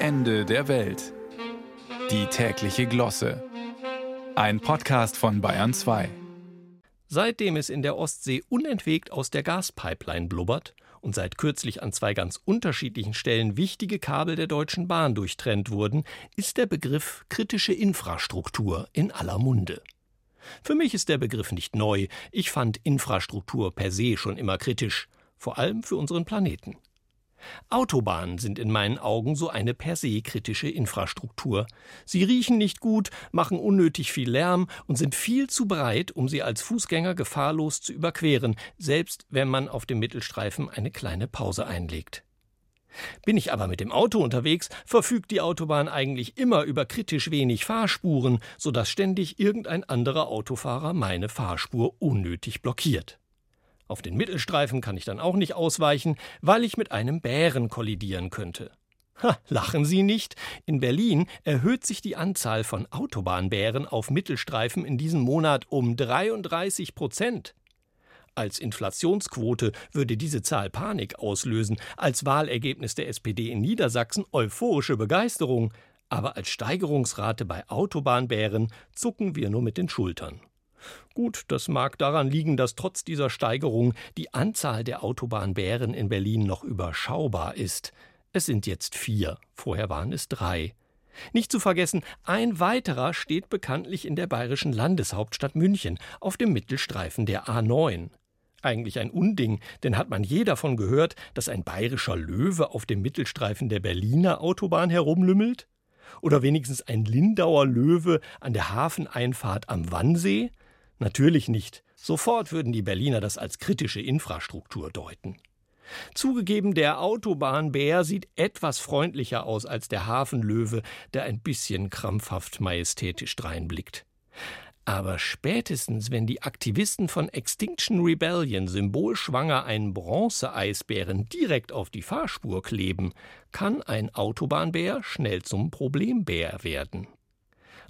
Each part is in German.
Ende der Welt. Die tägliche Glosse. Ein Podcast von Bayern 2. Seitdem es in der Ostsee unentwegt aus der Gaspipeline blubbert und seit kürzlich an zwei ganz unterschiedlichen Stellen wichtige Kabel der Deutschen Bahn durchtrennt wurden, ist der Begriff kritische Infrastruktur in aller Munde. Für mich ist der Begriff nicht neu. Ich fand Infrastruktur per se schon immer kritisch, vor allem für unseren Planeten. Autobahnen sind in meinen Augen so eine per se kritische Infrastruktur. Sie riechen nicht gut, machen unnötig viel Lärm und sind viel zu breit, um sie als Fußgänger gefahrlos zu überqueren, selbst wenn man auf dem Mittelstreifen eine kleine Pause einlegt. Bin ich aber mit dem Auto unterwegs, verfügt die Autobahn eigentlich immer über kritisch wenig Fahrspuren, so dass ständig irgendein anderer Autofahrer meine Fahrspur unnötig blockiert. Auf den Mittelstreifen kann ich dann auch nicht ausweichen, weil ich mit einem Bären kollidieren könnte. Ha, lachen Sie nicht? In Berlin erhöht sich die Anzahl von Autobahnbären auf Mittelstreifen in diesem Monat um 33 Prozent. Als Inflationsquote würde diese Zahl Panik auslösen, als Wahlergebnis der SPD in Niedersachsen euphorische Begeisterung, aber als Steigerungsrate bei Autobahnbären zucken wir nur mit den Schultern. Gut, das mag daran liegen, dass trotz dieser Steigerung die Anzahl der Autobahnbären in Berlin noch überschaubar ist. Es sind jetzt vier, vorher waren es drei. Nicht zu vergessen, ein weiterer steht bekanntlich in der bayerischen Landeshauptstadt München auf dem Mittelstreifen der A9. Eigentlich ein Unding, denn hat man je davon gehört, dass ein bayerischer Löwe auf dem Mittelstreifen der Berliner Autobahn herumlümmelt? Oder wenigstens ein Lindauer Löwe an der Hafeneinfahrt am Wannsee? Natürlich nicht. Sofort würden die Berliner das als kritische Infrastruktur deuten. Zugegeben, der Autobahnbär sieht etwas freundlicher aus als der Hafenlöwe, der ein bisschen krampfhaft majestätisch dreinblickt. Aber spätestens, wenn die Aktivisten von Extinction Rebellion symbolschwanger einen Bronzeeisbären direkt auf die Fahrspur kleben, kann ein Autobahnbär schnell zum Problembär werden.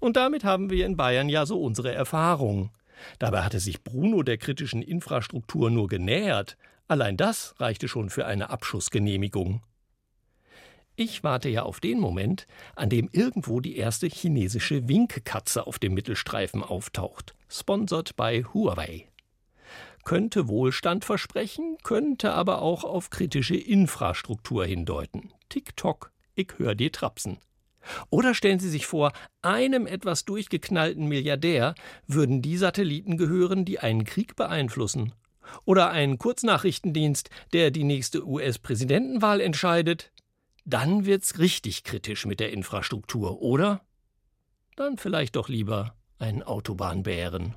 Und damit haben wir in Bayern ja so unsere Erfahrung. Dabei hatte sich Bruno der kritischen Infrastruktur nur genähert. Allein das reichte schon für eine Abschussgenehmigung. Ich warte ja auf den Moment, an dem irgendwo die erste chinesische Winkkatze auf dem Mittelstreifen auftaucht, sponsert bei Huawei. Könnte Wohlstand versprechen, könnte aber auch auf kritische Infrastruktur hindeuten. TikTok, ich hör dir trapsen. Oder stellen Sie sich vor, einem etwas durchgeknallten Milliardär würden die Satelliten gehören, die einen Krieg beeinflussen. Oder ein Kurznachrichtendienst, der die nächste US-Präsidentenwahl entscheidet. Dann wird's richtig kritisch mit der Infrastruktur, oder? Dann vielleicht doch lieber einen Autobahnbären.